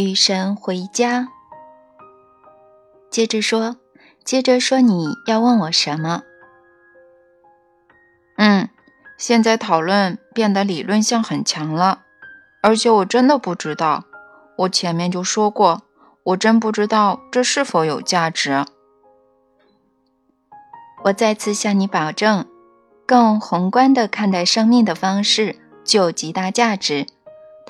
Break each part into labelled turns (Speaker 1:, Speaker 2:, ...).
Speaker 1: 与神回家。接着说，接着说，你要问我什么？
Speaker 2: 嗯，现在讨论变得理论性很强了，而且我真的不知道。我前面就说过，我真不知道这是否有价值。
Speaker 1: 我再次向你保证，更宏观的看待生命的方式具有极大价值。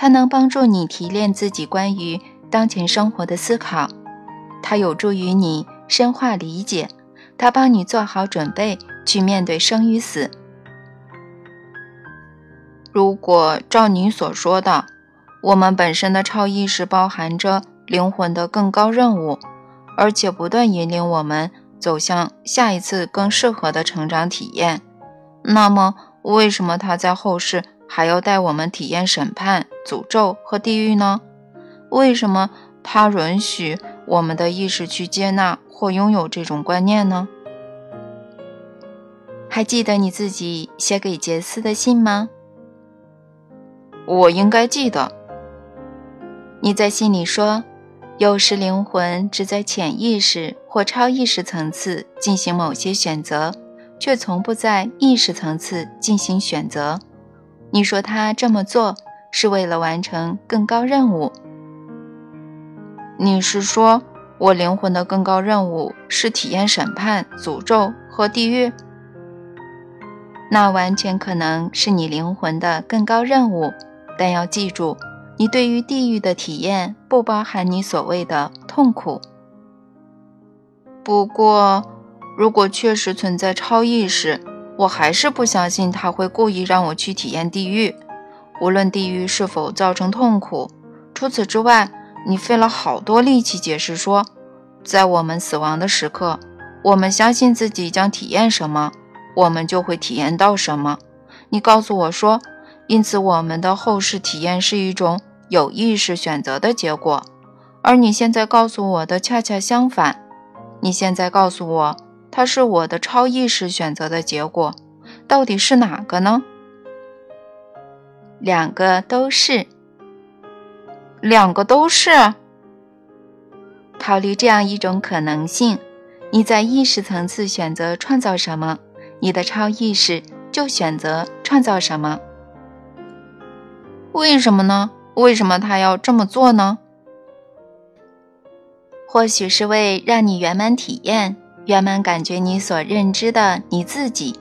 Speaker 1: 它能帮助你提炼自己关于当前生活的思考，它有助于你深化理解，它帮你做好准备去面对生与死。
Speaker 2: 如果照你所说的，我们本身的超意识包含着灵魂的更高任务，而且不断引领我们走向下一次更适合的成长体验，那么为什么他在后世？还要带我们体验审判、诅咒和地狱呢？为什么他允许我们的意识去接纳或拥有这种观念呢？
Speaker 1: 还记得你自己写给杰斯的信吗？
Speaker 2: 我应该记得。
Speaker 1: 你在信里说，有时灵魂只在潜意识或超意识层次进行某些选择，却从不在意识层次进行选择。你说他这么做是为了完成更高任务？
Speaker 2: 你是说我灵魂的更高任务是体验审判、诅咒和地狱？
Speaker 1: 那完全可能是你灵魂的更高任务，但要记住，你对于地狱的体验不包含你所谓的痛苦。
Speaker 2: 不过，如果确实存在超意识，我还是不相信他会故意让我去体验地狱，无论地狱是否造成痛苦。除此之外，你费了好多力气解释说，在我们死亡的时刻，我们相信自己将体验什么，我们就会体验到什么。你告诉我说，因此我们的后世体验是一种有意识选择的结果，而你现在告诉我的恰恰相反。你现在告诉我。它是我的超意识选择的结果，到底是哪个呢？
Speaker 1: 两个都是，
Speaker 2: 两个都是。
Speaker 1: 考虑这样一种可能性：你在意识层次选择创造什么，你的超意识就选择创造什么。
Speaker 2: 为什么呢？为什么他要这么做呢？
Speaker 1: 或许是为让你圆满体验。圆满感觉你所认知的你自己。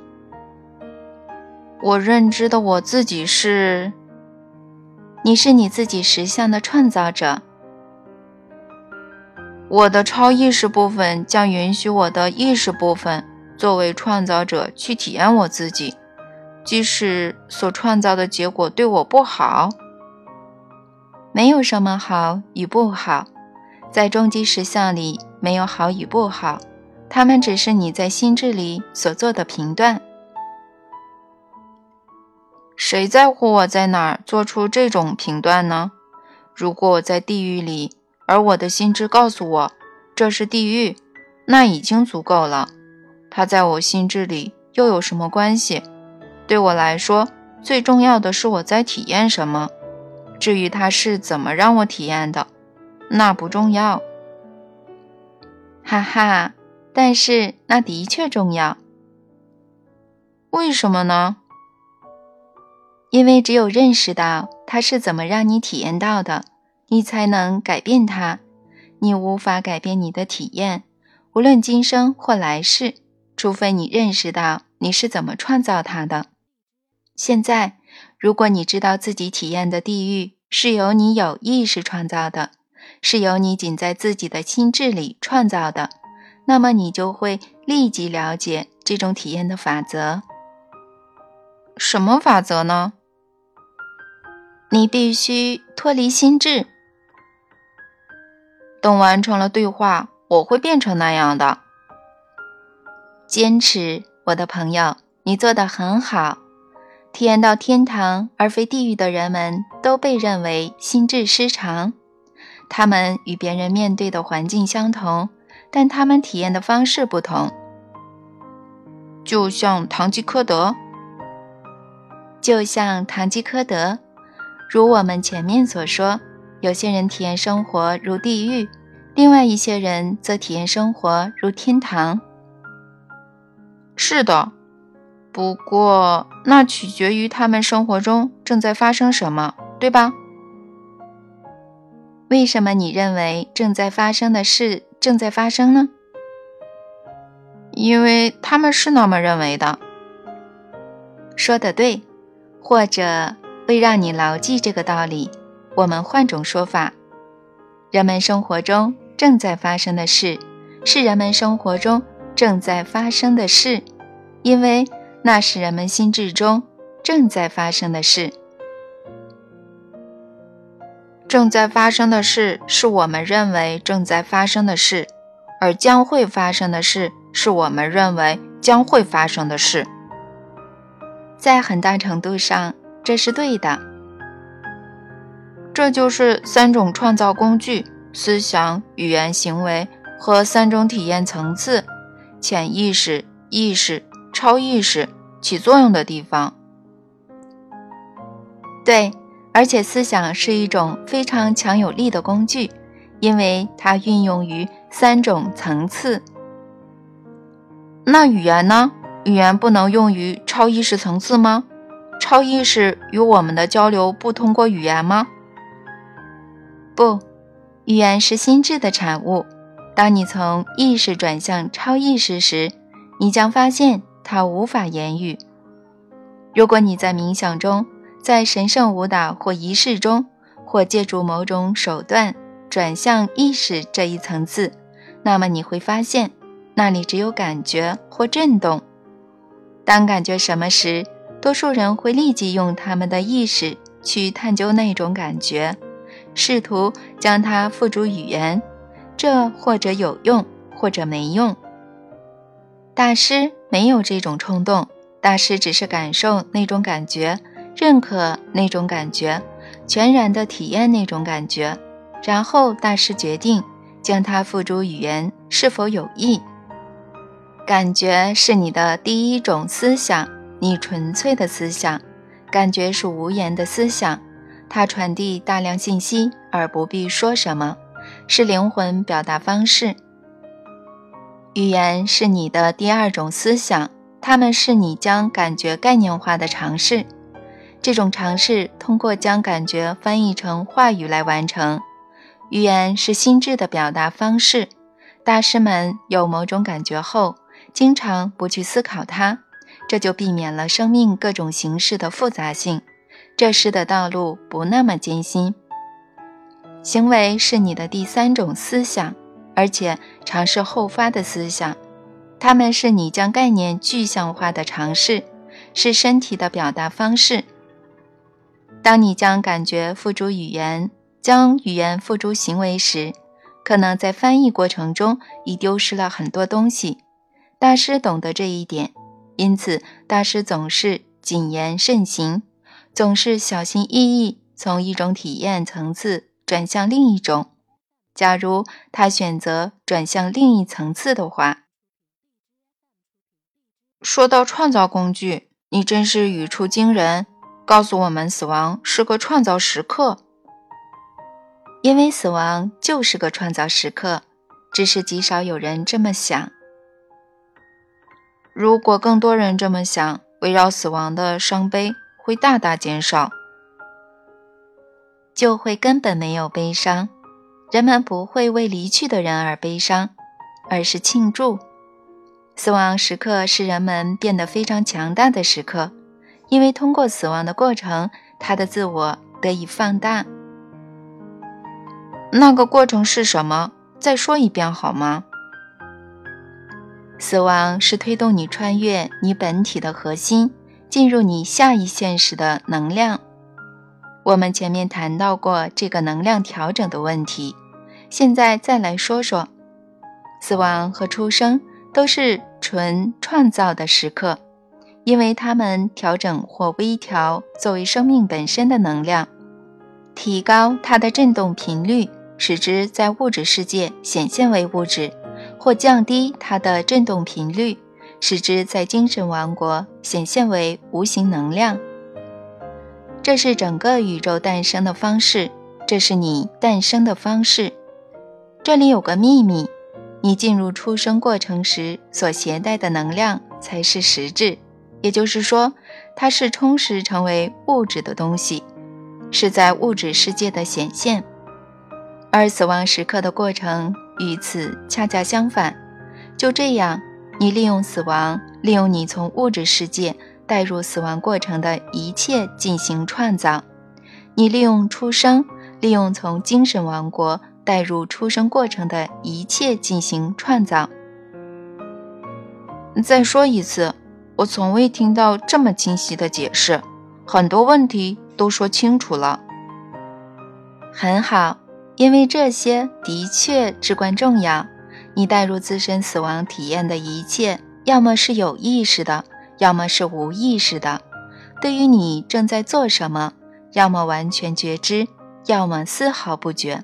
Speaker 2: 我认知的我自己是，
Speaker 1: 你是你自己实相的创造者。
Speaker 2: 我的超意识部分将允许我的意识部分作为创造者去体验我自己，即使所创造的结果对我不好。
Speaker 1: 没有什么好与不好，在终极实相里没有好与不好。他们只是你在心智里所做的评断。
Speaker 2: 谁在乎我在哪儿做出这种评断呢？如果我在地狱里，而我的心智告诉我这是地狱，那已经足够了。它在我心智里又有什么关系？对我来说，最重要的是我在体验什么。至于它是怎么让我体验的，那不重要。
Speaker 1: 哈哈。但是那的确重要，
Speaker 2: 为什么呢？
Speaker 1: 因为只有认识到它是怎么让你体验到的，你才能改变它。你无法改变你的体验，无论今生或来世，除非你认识到你是怎么创造它的。现在，如果你知道自己体验的地狱是由你有意识创造的，是由你仅在自己的心智里创造的。那么你就会立即了解这种体验的法则。
Speaker 2: 什么法则呢？
Speaker 1: 你必须脱离心智。
Speaker 2: 等完成了对话，我会变成那样的。
Speaker 1: 坚持，我的朋友，你做得很好。体验到天堂而非地狱的人们都被认为心智失常。他们与别人面对的环境相同。但他们体验的方式不同，
Speaker 2: 就像堂吉诃德，
Speaker 1: 就像堂吉诃德，如我们前面所说，有些人体验生活如地狱，另外一些人则体验生活如天堂。
Speaker 2: 是的，不过那取决于他们生活中正在发生什么，对吧？
Speaker 1: 为什么你认为正在发生的事正在发生呢？
Speaker 2: 因为他们是那么认为的。
Speaker 1: 说的对，或者为让你牢记这个道理，我们换种说法：人们生活中正在发生的事，是人们生活中正在发生的事，因为那是人们心智中正在发生的事。
Speaker 2: 正在发生的事是我们认为正在发生的事，而将会发生的事是我们认为将会发生的事。
Speaker 1: 在很大程度上，这是对的。
Speaker 2: 这就是三种创造工具：思想、语言、行为和三种体验层次——潜意识、意识、超意识——起作用的地方。
Speaker 1: 对。而且，思想是一种非常强有力的工具，因为它运用于三种层次。
Speaker 2: 那语言呢？语言不能用于超意识层次吗？超意识与我们的交流不通过语言吗？
Speaker 1: 不，语言是心智的产物。当你从意识转向超意识时，你将发现它无法言语。如果你在冥想中，在神圣舞蹈或仪式中，或借助某种手段转向意识这一层次，那么你会发现，那里只有感觉或震动。当感觉什么时，多数人会立即用他们的意识去探究那种感觉，试图将它付诸语言。这或者有用，或者没用。大师没有这种冲动，大师只是感受那种感觉。认可那种感觉，全然的体验那种感觉，然后大师决定将它付诸语言是否有益。感觉是你的第一种思想，你纯粹的思想。感觉是无言的思想，它传递大量信息而不必说什么，是灵魂表达方式。语言是你的第二种思想，它们是你将感觉概念化的尝试。这种尝试通过将感觉翻译成话语来完成。语言是心智的表达方式。大师们有某种感觉后，经常不去思考它，这就避免了生命各种形式的复杂性。这时的道路不那么艰辛。行为是你的第三种思想，而且尝试后发的思想。它们是你将概念具象化的尝试，是身体的表达方式。当你将感觉付诸语言，将语言付诸行为时，可能在翻译过程中已丢失了很多东西。大师懂得这一点，因此大师总是谨言慎行，总是小心翼翼从一种体验层次转向另一种。假如他选择转向另一层次的话，
Speaker 2: 说到创造工具，你真是语出惊人。告诉我们，死亡是个创造时刻，
Speaker 1: 因为死亡就是个创造时刻，只是极少有人这么想。
Speaker 2: 如果更多人这么想，围绕死亡的伤悲会大大减少，
Speaker 1: 就会根本没有悲伤。人们不会为离去的人而悲伤，而是庆祝。死亡时刻是人们变得非常强大的时刻。因为通过死亡的过程，他的自我得以放大。
Speaker 2: 那个过程是什么？再说一遍好吗？
Speaker 1: 死亡是推动你穿越你本体的核心，进入你下一现实的能量。我们前面谈到过这个能量调整的问题，现在再来说说，死亡和出生都是纯创造的时刻。因为它们调整或微调作为生命本身的能量，提高它的振动频率，使之在物质世界显现为物质；或降低它的振动频率，使之在精神王国显现为无形能量。这是整个宇宙诞生的方式，这是你诞生的方式。这里有个秘密：你进入出生过程时所携带的能量才是实质，也就是说，它是充实成为物质的东西，是在物质世界的显现。而死亡时刻的过程与此恰恰相反。就这样，你利用死亡，利用你从物质世界带入死亡过程的一切进行创造；你利用出生，利用从精神王国带入出生过程的一切进行创造。
Speaker 2: 再说一次，我从未听到这么清晰的解释，很多问题都说清楚了。
Speaker 1: 很好。因为这些的确至关重要。你带入自身死亡体验的一切，要么是有意识的，要么是无意识的。对于你正在做什么，要么完全觉知，要么丝毫不觉。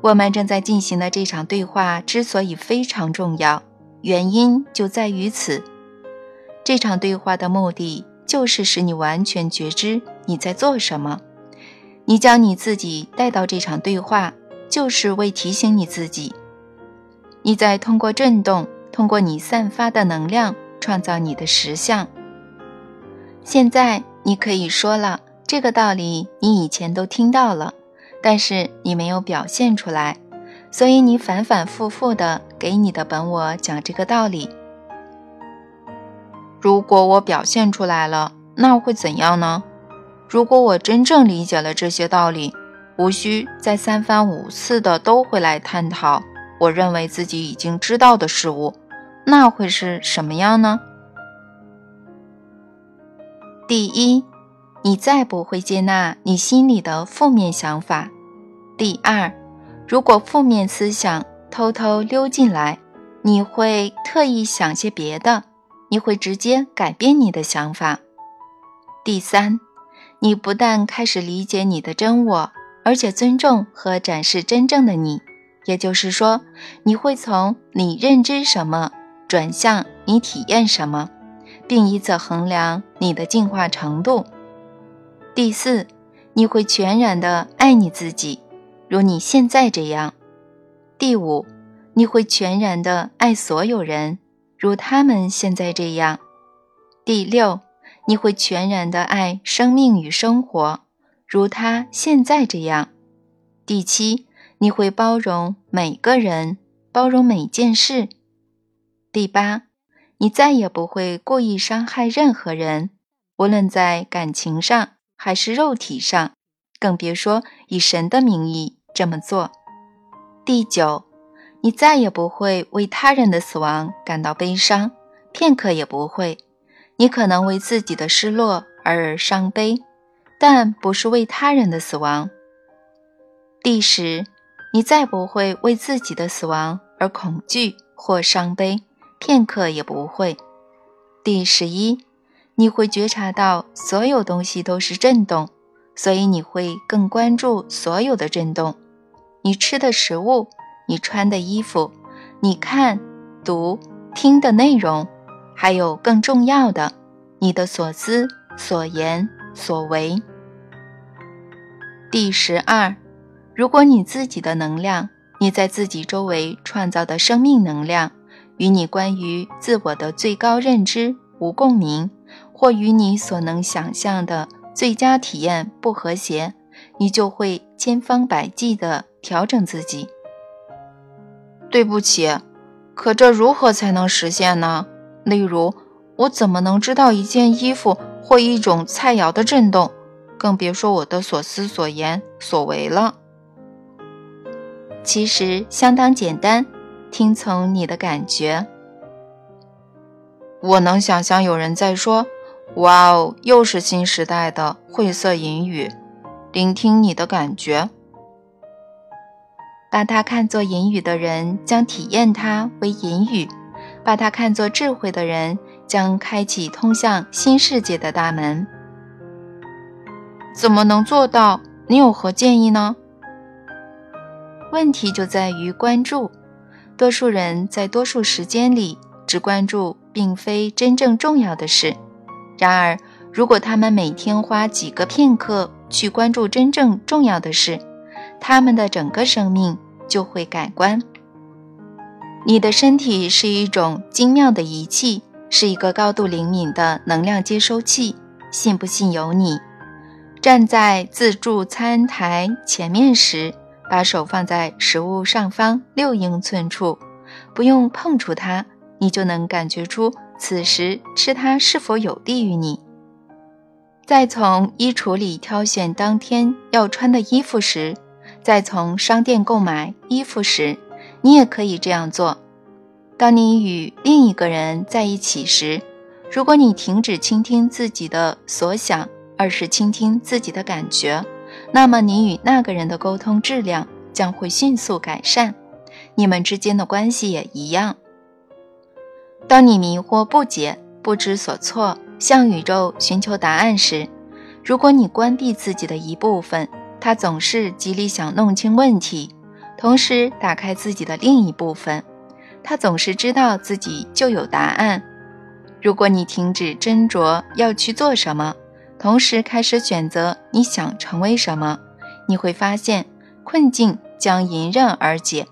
Speaker 1: 我们正在进行的这场对话之所以非常重要，原因就在于此。这场对话的目的就是使你完全觉知你在做什么。你将你自己带到这场对话，就是为提醒你自己，你在通过震动，通过你散发的能量，创造你的实相。现在你可以说了，这个道理你以前都听到了，但是你没有表现出来，所以你反反复复的给你的本我讲这个道理。
Speaker 2: 如果我表现出来了，那会怎样呢？如果我真正理解了这些道理，无需再三番五次的都会来探讨我认为自己已经知道的事物，那会是什么样呢？
Speaker 1: 第一，你再不会接纳你心里的负面想法；第二，如果负面思想偷偷溜进来，你会特意想些别的，你会直接改变你的想法；第三。你不但开始理解你的真我，而且尊重和展示真正的你，也就是说，你会从你认知什么转向你体验什么，并以此衡量你的进化程度。第四，你会全然的爱你自己，如你现在这样。第五，你会全然的爱所有人，如他们现在这样。第六。你会全然的爱生命与生活，如他现在这样。第七，你会包容每个人，包容每件事。第八，你再也不会故意伤害任何人，无论在感情上还是肉体上，更别说以神的名义这么做。第九，你再也不会为他人的死亡感到悲伤，片刻也不会。你可能为自己的失落而伤悲，但不是为他人的死亡。第十，你再不会为自己的死亡而恐惧或伤悲，片刻也不会。第十一，你会觉察到所有东西都是震动，所以你会更关注所有的震动。你吃的食物，你穿的衣服，你看、读、听的内容。还有更重要的，你的所思、所言、所为。第十二，如果你自己的能量，你在自己周围创造的生命能量，与你关于自我的最高认知无共鸣，或与你所能想象的最佳体验不和谐，你就会千方百计地调整自己。
Speaker 2: 对不起，可这如何才能实现呢？例如，我怎么能知道一件衣服或一种菜肴的震动？更别说我的所思所言所为了。
Speaker 1: 其实相当简单，听从你的感觉。
Speaker 2: 我能想象有人在说：“哇哦，又是新时代的晦涩隐语。”聆听你的感觉，
Speaker 1: 把它看作隐语的人，将体验它为隐语。把它看作智慧的人，将开启通向新世界的大门。
Speaker 2: 怎么能做到？你有何建议呢？
Speaker 1: 问题就在于关注。多数人在多数时间里只关注并非真正重要的事。然而，如果他们每天花几个片刻去关注真正重要的事，他们的整个生命就会改观。你的身体是一种精妙的仪器，是一个高度灵敏的能量接收器。信不信由你。站在自助餐台前面时，把手放在食物上方六英寸处，不用碰触它，你就能感觉出此时吃它是否有利于你。在从衣橱里挑选当天要穿的衣服时，在从商店购买衣服时，你也可以这样做。当你与另一个人在一起时，如果你停止倾听自己的所想，而是倾听自己的感觉，那么你与那个人的沟通质量将会迅速改善，你们之间的关系也一样。当你迷惑不解、不知所措。向宇宙寻求答案时，如果你关闭自己的一部分，它总是极力想弄清问题；同时打开自己的另一部分，他总是知道自己就有答案。如果你停止斟酌要去做什么，同时开始选择你想成为什么，你会发现困境将迎刃而解，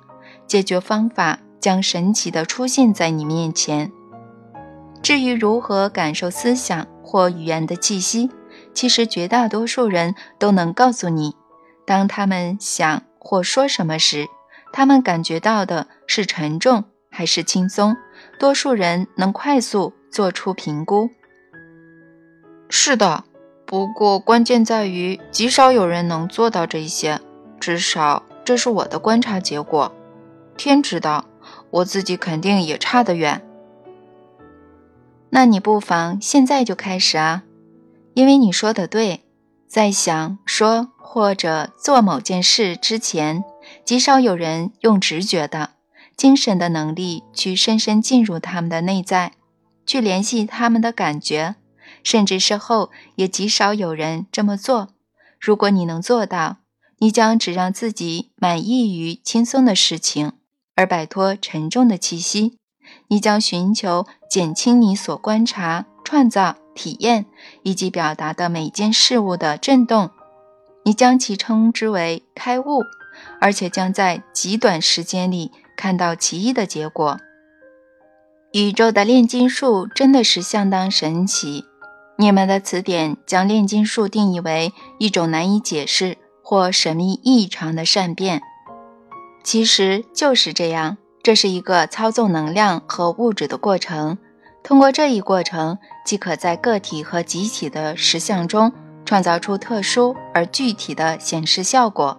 Speaker 1: 解决方法将神奇地出现在你面前。至于如何感受思想或语言的气息，其实绝大多数人都能告诉你：当他们想或说什么时，他们感觉到的是沉重还是轻松。多数人能快速做出评估。
Speaker 2: 是的，不过关键在于极少有人能做到这些，至少这是我的观察结果。天知道，我自己肯定也差得远。
Speaker 1: 那你不妨现在就开始啊，因为你说的对，在想说或者做某件事之前，极少有人用直觉的、精神的能力去深深进入他们的内在，去联系他们的感觉，甚至事后也极少有人这么做。如果你能做到，你将只让自己满意于轻松的事情，而摆脱沉重的气息。你将寻求减轻你所观察、创造、体验以及表达的每件事物的震动，你将其称之为开悟，而且将在极短时间里看到奇异的结果。宇宙的炼金术真的是相当神奇。你们的词典将炼金术定义为一种难以解释或神秘异常的善变，其实就是这样。这是一个操纵能量和物质的过程。通过这一过程，即可在个体和集体的实相中创造出特殊而具体的显示效果。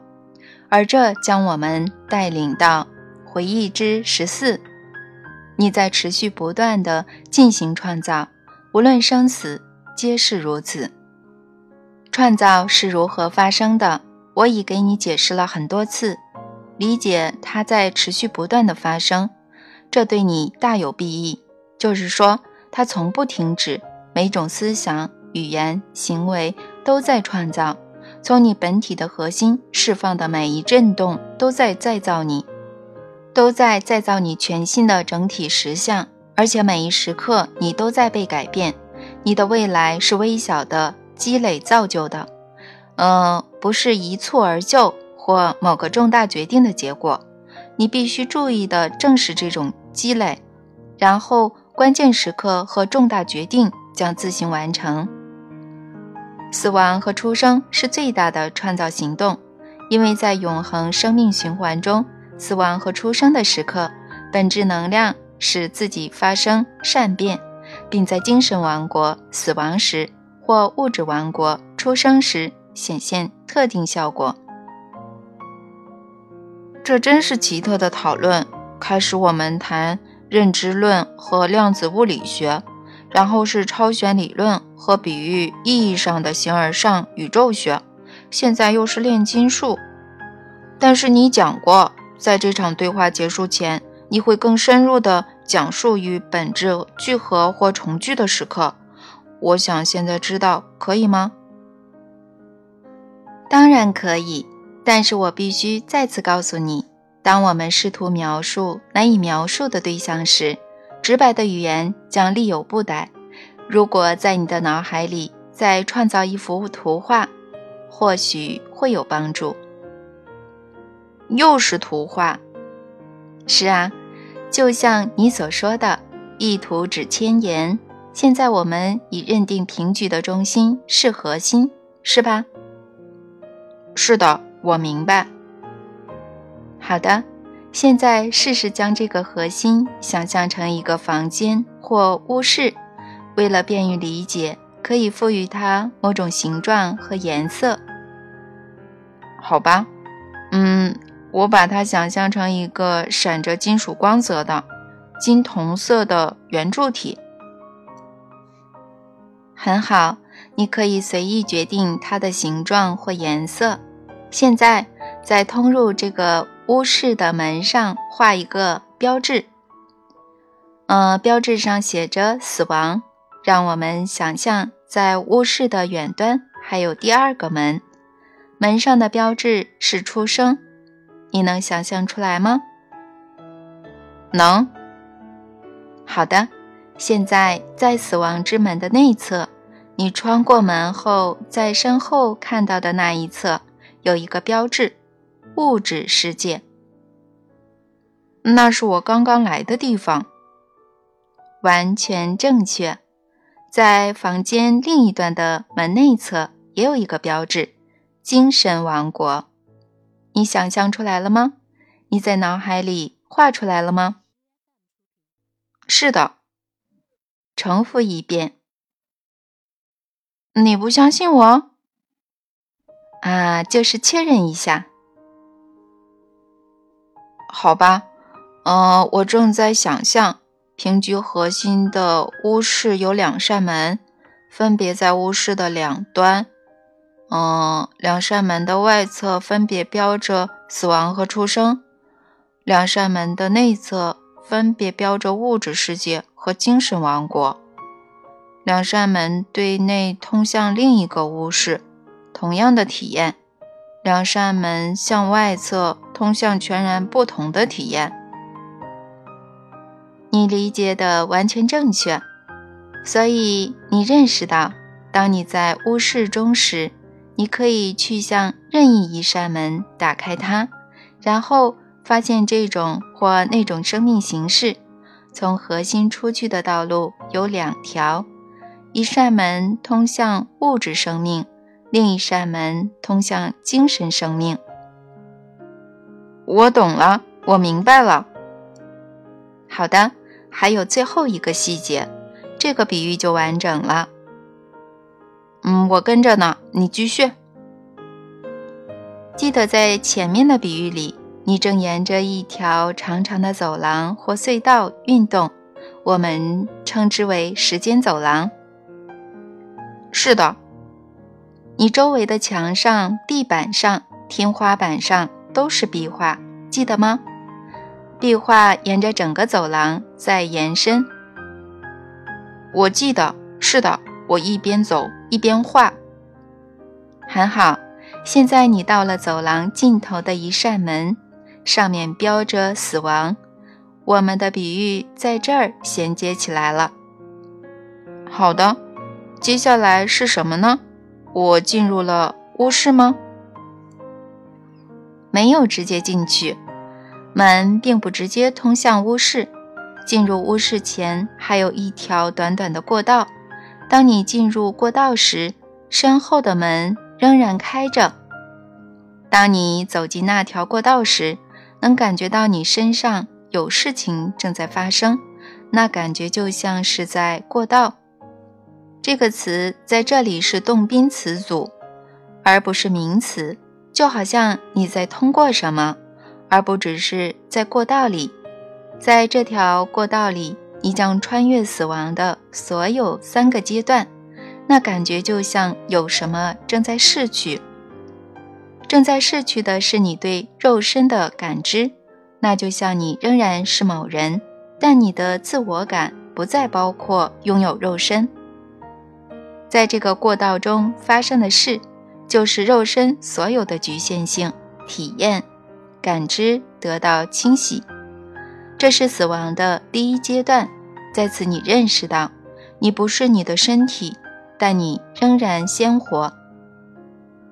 Speaker 1: 而这将我们带领到回忆之十四。你在持续不断地进行创造，无论生死，皆是如此。创造是如何发生的？我已给你解释了很多次。理解它在持续不断的发生，这对你大有裨益。就是说，它从不停止，每种思想、语言、行为都在创造。从你本体的核心释放的每一震动，都在再造你，都在再造你全新的整体实相。而且每一时刻，你都在被改变。你的未来是微小的积累造就的，呃，不是一蹴而就。或某个重大决定的结果，你必须注意的正是这种积累，然后关键时刻和重大决定将自行完成。死亡和出生是最大的创造行动，因为在永恒生命循环中，死亡和出生的时刻，本质能量使自己发生善变，并在精神王国死亡时或物质王国出生时显现特定效果。
Speaker 2: 这真是奇特的讨论。开始我们谈认知论和量子物理学，然后是超弦理论和比喻意义上的形而上宇宙学，现在又是炼金术。但是你讲过，在这场对话结束前，你会更深入地讲述与本质聚合或重聚的时刻。我想现在知道，可以吗？
Speaker 1: 当然可以。但是我必须再次告诉你，当我们试图描述难以描述的对象时，直白的语言将力有不逮。如果在你的脑海里再创造一幅图画，或许会有帮助。
Speaker 2: 又是图画。
Speaker 1: 是啊，就像你所说的，一图指千言。现在我们已认定平局的中心是核心，是吧？
Speaker 2: 是的，我明白。
Speaker 1: 好的，现在试试将这个核心想象成一个房间或屋室，为了便于理解，可以赋予它某种形状和颜色。
Speaker 2: 好吧，嗯。我把它想象成一个闪着金属光泽的金铜色的圆柱体。
Speaker 1: 很好，你可以随意决定它的形状或颜色。现在，在通入这个屋室的门上画一个标志。呃，标志上写着“死亡”。让我们想象，在屋室的远端还有第二个门，门上的标志是“出生”。你能想象出来吗？
Speaker 2: 能。
Speaker 1: 好的，现在在死亡之门的内侧，你穿过门后，在身后看到的那一侧有一个标志——物质世界。
Speaker 2: 那是我刚刚来的地方。
Speaker 1: 完全正确。在房间另一端的门内侧也有一个标志——精神王国。你想象出来了吗？你在脑海里画出来了吗？
Speaker 2: 是的。
Speaker 1: 重复一遍。
Speaker 2: 你不相信我？
Speaker 1: 啊，就是确认一下。
Speaker 2: 好吧。嗯，我正在想象，平局核心的屋室有两扇门，分别在屋室的两端。嗯，两扇门的外侧分别标着死亡和出生，两扇门的内侧分别标着物质世界和精神王国。两扇门对内通向另一个屋室，同样的体验；两扇门向外侧通向全然不同的体验。
Speaker 1: 你理解的完全正确，所以你认识到，当你在屋室中时。你可以去向任意一扇门打开它，然后发现这种或那种生命形式。从核心出去的道路有两条：一扇门通向物质生命，另一扇门通向精神生命。
Speaker 2: 我懂了，我明白了。
Speaker 1: 好的，还有最后一个细节，这个比喻就完整了。
Speaker 2: 嗯，我跟着呢，你继续。
Speaker 1: 记得在前面的比喻里，你正沿着一条长长的走廊或隧道运动，我们称之为时间走廊。
Speaker 2: 是的，
Speaker 1: 你周围的墙上、地板上、天花板上都是壁画，记得吗？壁画沿着整个走廊在延伸。
Speaker 2: 我记得，是的。我一边走一边画，
Speaker 1: 很好。现在你到了走廊尽头的一扇门，上面标着“死亡”。我们的比喻在这儿衔接起来了。
Speaker 2: 好的，接下来是什么呢？我进入了卧室吗？
Speaker 1: 没有直接进去，门并不直接通向屋室。进入屋室前，还有一条短短的过道。当你进入过道时，身后的门仍然开着。当你走进那条过道时，能感觉到你身上有事情正在发生，那感觉就像是在过道。这个词在这里是动宾词组，而不是名词，就好像你在通过什么，而不只是在过道里。在这条过道里。你将穿越死亡的所有三个阶段，那感觉就像有什么正在逝去。正在逝去的是你对肉身的感知，那就像你仍然是某人，但你的自我感不再包括拥有肉身。在这个过道中发生的事，就是肉身所有的局限性体验、感知得到清洗。这是死亡的第一阶段，在此你认识到，你不是你的身体，但你仍然鲜活。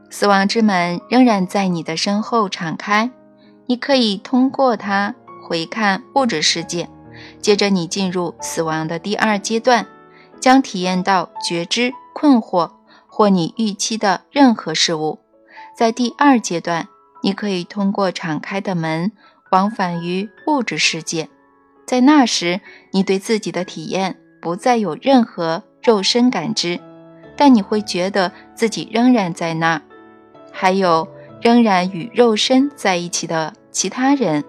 Speaker 1: 死亡之门仍然在你的身后敞开，你可以通过它回看物质世界。接着，你进入死亡的第二阶段，将体验到觉知、困惑或你预期的任何事物。在第二阶段，你可以通过敞开的门往返于物质世界。在那时，你对自己的体验不再有任何肉身感知，但你会觉得自己仍然在那。还有仍然与肉身在一起的其他人，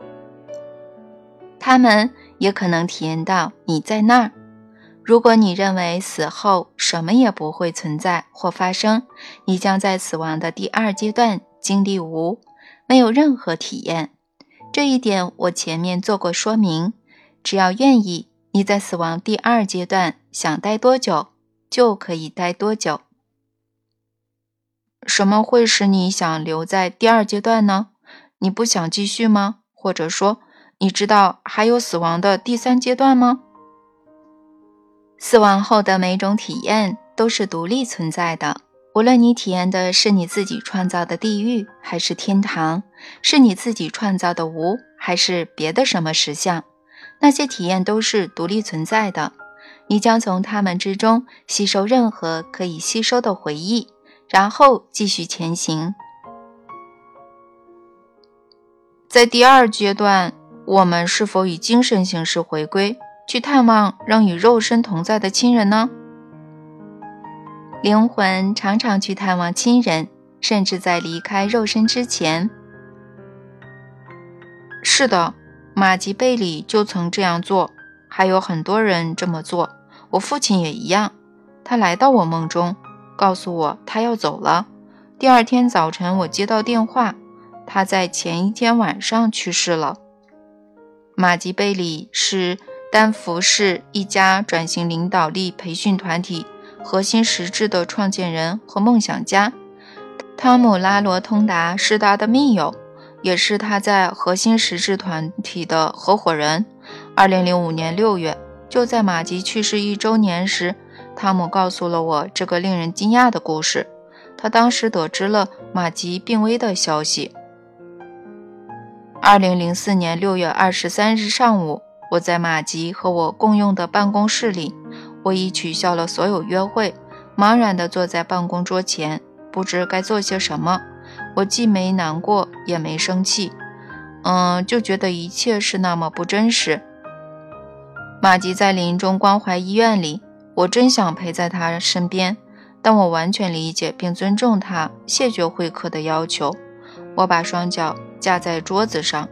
Speaker 1: 他们也可能体验到你在那儿。如果你认为死后什么也不会存在或发生，你将在死亡的第二阶段经历无，没有任何体验。这一点我前面做过说明。只要愿意，你在死亡第二阶段想待多久就可以待多久。
Speaker 2: 什么会使你想留在第二阶段呢？你不想继续吗？或者说，你知道还有死亡的第三阶段吗？
Speaker 1: 死亡后的每种体验都是独立存在的，无论你体验的是你自己创造的地狱还是天堂，是你自己创造的无还是别的什么实相，那些体验都是独立存在的。你将从它们之中吸收任何可以吸收的回忆。然后继续前行。
Speaker 2: 在第二阶段，我们是否以精神形式回归，去探望仍与肉身同在的亲人呢？
Speaker 1: 灵魂常常去探望亲人，甚至在离开肉身之前。
Speaker 2: 是的，马吉贝里就曾这样做，还有很多人这么做。我父亲也一样，他来到我梦中。告诉我他要走了。第二天早晨，我接到电话，他在前一天晚上去世了。马吉贝里是丹佛市一家转型领导力培训团体核心实质的创建人和梦想家。汤姆拉罗通达是他的密友，也是他在核心实质团体的合伙人。二零零五年六月，就在马吉去世一周年时。汤姆告诉了我这个令人惊讶的故事。他当时得知了马吉病危的消息。二零零四年六月二十三日上午，我在马吉和我共用的办公室里，我已取消了所有约会，茫然地坐在办公桌前，不知该做些什么。我既没难过，也没生气，嗯，就觉得一切是那么不真实。马吉在临终关怀医院里。我真想陪在他身边，但我完全理解并尊重他谢绝会客的要求。我把双脚架在桌子上，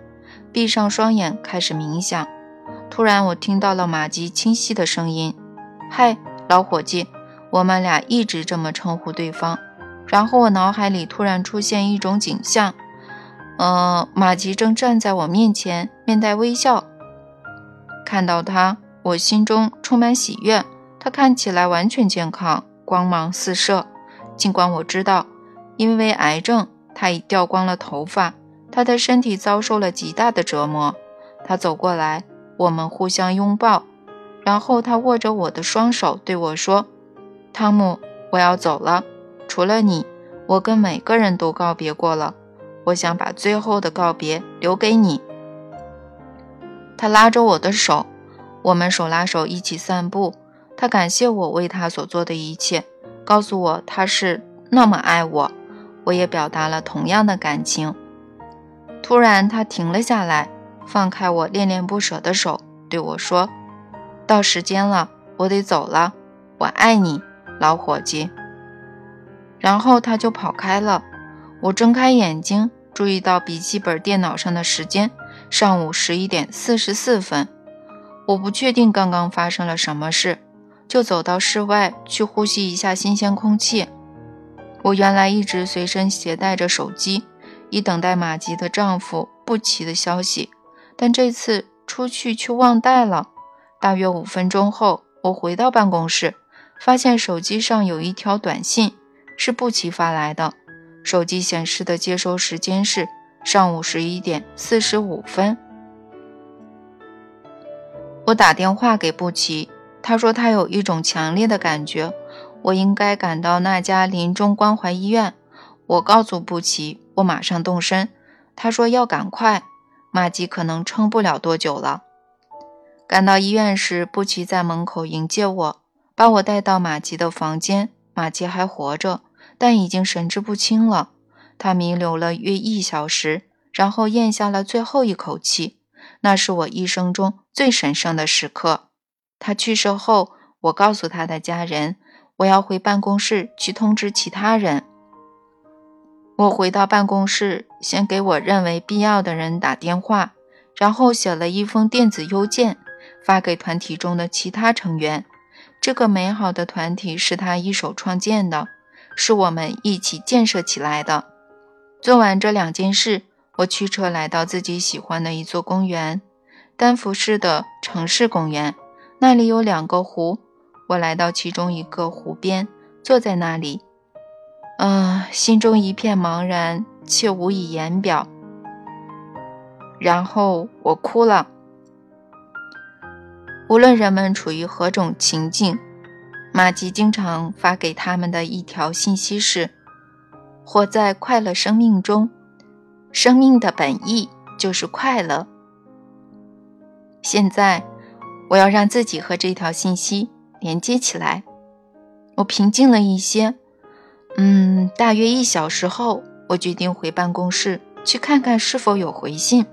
Speaker 2: 闭上双眼开始冥想。突然，我听到了马吉清晰的声音：“嗨，老伙计！”我们俩一直这么称呼对方。然后我脑海里突然出现一种景象：嗯，马吉正站在我面前，面带微笑。看到他，我心中充满喜悦。他看起来完全健康，光芒四射。尽管我知道，因为癌症，他已掉光了头发，他的身体遭受了极大的折磨。他走过来，我们互相拥抱，然后他握着我的双手对我说：“汤姆，我要走了。除了你，我跟每个人都告别过了。我想把最后的告别留给你。”他拉着我的手，我们手拉手一起散步。他感谢我为他所做的一切，告诉我他是那么爱我，我也表达了同样的感情。突然，他停了下来，放开我恋恋不舍的手，对我说：“到时间了，我得走了。我爱你，老伙计。”然后他就跑开了。我睁开眼睛，注意到笔记本电脑上的时间，上午十一点四十四分。我不确定刚刚发生了什么事。就走到室外去呼吸一下新鲜空气。我原来一直随身携带着手机，以等待马吉的丈夫布奇的消息，但这次出去却忘带了。大约五分钟后，我回到办公室，发现手机上有一条短信，是布奇发来的。手机显示的接收时间是上午十一点四十五分。我打电话给布奇。他说他有一种强烈的感觉，我应该赶到那家临终关怀医院。我告诉布奇，我马上动身。他说要赶快，玛吉可能撑不了多久了。赶到医院时，布奇在门口迎接我，把我带到玛吉的房间。玛吉还活着，但已经神志不清了。他弥留了约一小时，然后咽下了最后一口气。那是我一生中最神圣的时刻。他去世后，我告诉他的家人，我要回办公室去通知其他人。我回到办公室，先给我认为必要的人打电话，然后写了一封电子邮件，发给团体中的其他成员。这个美好的团体是他一手创建的，是我们一起建设起来的。做完这两件事，我驱车来到自己喜欢的一座公园——丹佛市的城市公园。那里有两个湖，我来到其中一个湖边，坐在那里。啊，心中一片茫然，却无以言表。然后我哭了。无论人们处于何种情境，马吉经常发给他们的一条信息是：活在快乐生命中，生命的本意就是快乐。现在，我要让自己和这条信息连接起来。我平静了一些。嗯，大约一小时后，我决定回办公室去看看是否有回信。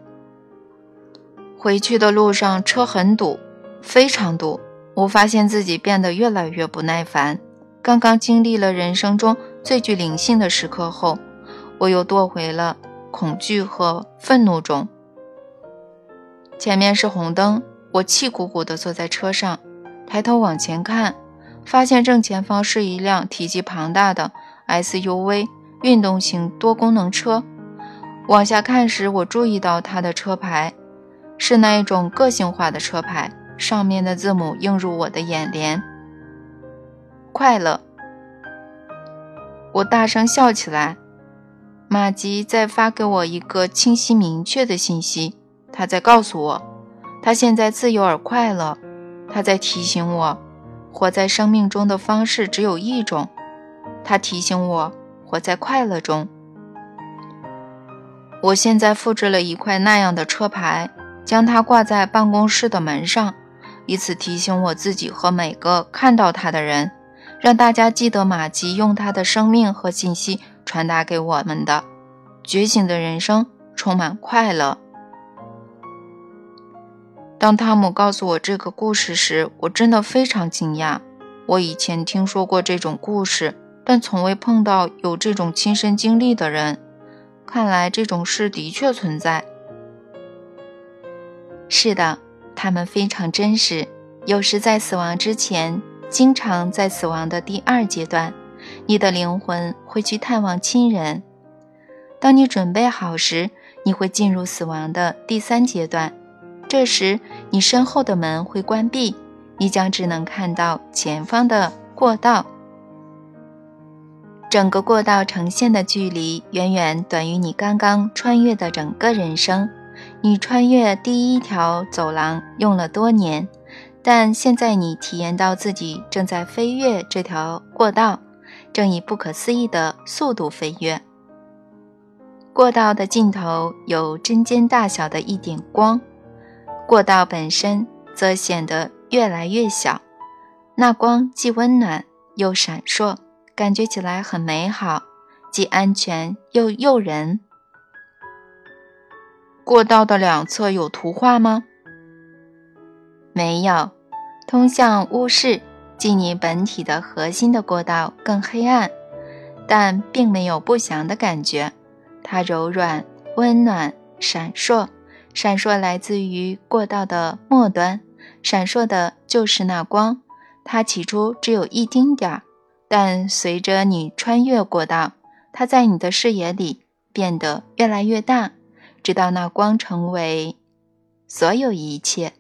Speaker 2: 回去的路上车很堵，非常堵。我发现自己变得越来越不耐烦。刚刚经历了人生中最具灵性的时刻后，我又堕回了恐惧和愤怒中。前面是红灯，我气鼓鼓地坐在车上，抬头往前看，发现正前方是一辆体积庞大的。SUV 运动型多功能车，往下看时，我注意到它的车牌是那一种个性化的车牌，上面的字母映入我的眼帘。快乐！我大声笑起来。马吉在发给我一个清晰明确的信息，他在告诉我，他现在自由而快乐。他在提醒我，活在生命中的方式只有一种。他提醒我活在快乐中。我现在复制了一块那样的车牌，将它挂在办公室的门上，以此提醒我自己和每个看到它的人，让大家记得马吉用他的生命和信息传达给我们的：觉醒的人生充满快乐。当汤姆告诉我这个故事时，我真的非常惊讶。我以前听说过这种故事。但从未碰到有这种亲身经历的人，看来这种事的确存在。
Speaker 1: 是的，他们非常真实。有时在死亡之前，经常在死亡的第二阶段，你的灵魂会去探望亲人。当你准备好时，你会进入死亡的第三阶段。这时，你身后的门会关闭，你将只能看到前方的过道。整个过道呈现的距离远远短于你刚刚穿越的整个人生。你穿越第一条走廊用了多年，但现在你体验到自己正在飞越这条过道，正以不可思议的速度飞跃。过道的尽头有针尖大小的一点光，过道本身则显得越来越小。那光既温暖又闪烁。感觉起来很美好，既安全又诱人。
Speaker 2: 过道的两侧有图画吗？
Speaker 1: 没有，通向巫室即你本体的核心的过道更黑暗，但并没有不祥的感觉。它柔软、温暖、闪烁，闪烁来自于过道的末端，闪烁的就是那光。它起初只有一丁点儿。但随着你穿越过道，它在你的视野里变得越来越大，直到那光成为所有一切。